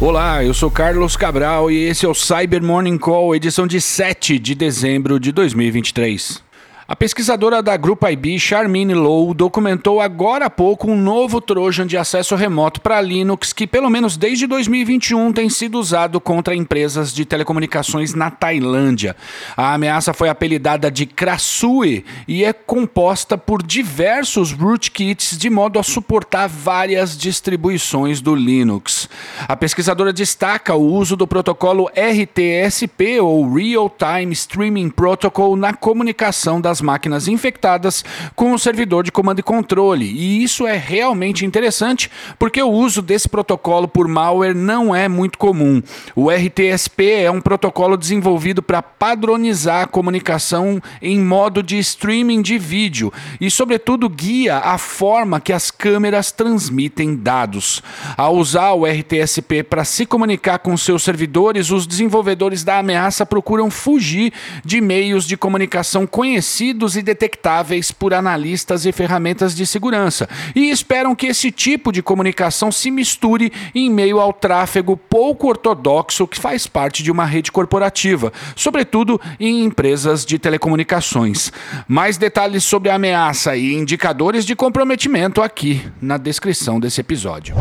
Olá, eu sou Carlos Cabral e esse é o Cyber Morning Call, edição de 7 de dezembro de 2023. A pesquisadora da Group IB, Charmine Low, documentou agora há pouco um novo Trojan de acesso remoto para Linux que, pelo menos desde 2021, tem sido usado contra empresas de telecomunicações na Tailândia. A ameaça foi apelidada de Krasui e é composta por diversos rootkits de modo a suportar várias distribuições do Linux. A pesquisadora destaca o uso do protocolo RTSP, ou Real Time Streaming Protocol, na comunicação das das máquinas infectadas com o servidor de comando e controle. E isso é realmente interessante porque o uso desse protocolo por malware não é muito comum. O RTSP é um protocolo desenvolvido para padronizar a comunicação em modo de streaming de vídeo e, sobretudo, guia a forma que as câmeras transmitem dados. Ao usar o RTSP para se comunicar com seus servidores, os desenvolvedores da ameaça procuram fugir de meios de comunicação conhecidos e detectáveis por analistas e ferramentas de segurança, e esperam que esse tipo de comunicação se misture em meio ao tráfego pouco ortodoxo que faz parte de uma rede corporativa, sobretudo em empresas de telecomunicações. Mais detalhes sobre a ameaça e indicadores de comprometimento aqui na descrição desse episódio.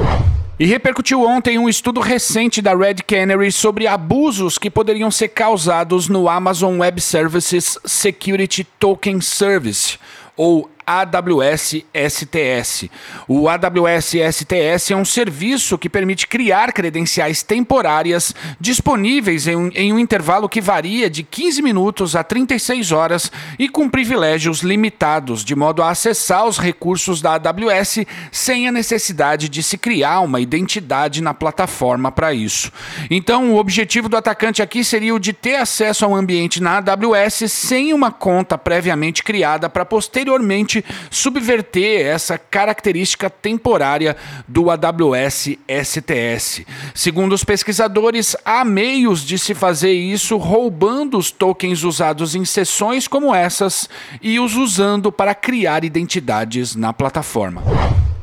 E repercutiu ontem um estudo recente da Red Canary sobre abusos que poderiam ser causados no Amazon Web Services Security Token Service, ou AWS STS. O AWS STS é um serviço que permite criar credenciais temporárias disponíveis em, em um intervalo que varia de 15 minutos a 36 horas e com privilégios limitados, de modo a acessar os recursos da AWS sem a necessidade de se criar uma identidade na plataforma para isso. Então, o objetivo do atacante aqui seria o de ter acesso a um ambiente na AWS sem uma conta previamente criada para posteriormente subverter essa característica temporária do AWS STS. Segundo os pesquisadores, há meios de se fazer isso roubando os tokens usados em sessões como essas e os usando para criar identidades na plataforma.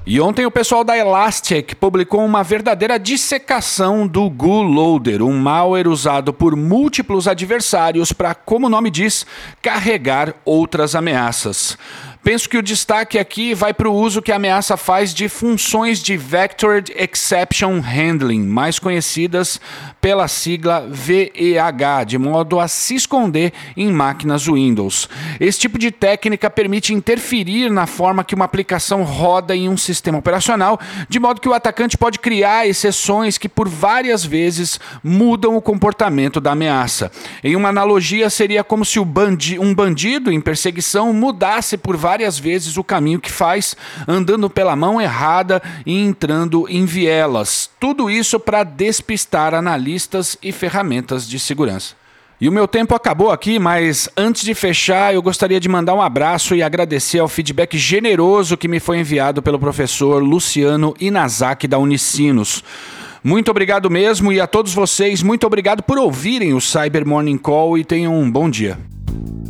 E ontem o pessoal da Elastic publicou uma verdadeira dissecação do Goo Loader, um malware usado por múltiplos adversários para, como o nome diz, carregar outras ameaças. Penso que o destaque aqui vai para o uso que a ameaça faz de funções de Vectored Exception Handling, mais conhecidas pela sigla VEH, de modo a se esconder em máquinas Windows. Esse tipo de técnica permite interferir na forma que uma aplicação roda em um sistema operacional, de modo que o atacante pode criar exceções que por várias vezes mudam o comportamento da ameaça. Em uma analogia, seria como se bandi um bandido em perseguição mudasse por várias várias vezes o caminho que faz, andando pela mão errada e entrando em vielas. Tudo isso para despistar analistas e ferramentas de segurança. E o meu tempo acabou aqui, mas antes de fechar, eu gostaria de mandar um abraço e agradecer ao feedback generoso que me foi enviado pelo professor Luciano Inazaki da Unicinos. Muito obrigado mesmo e a todos vocês, muito obrigado por ouvirem o Cyber Morning Call e tenham um bom dia.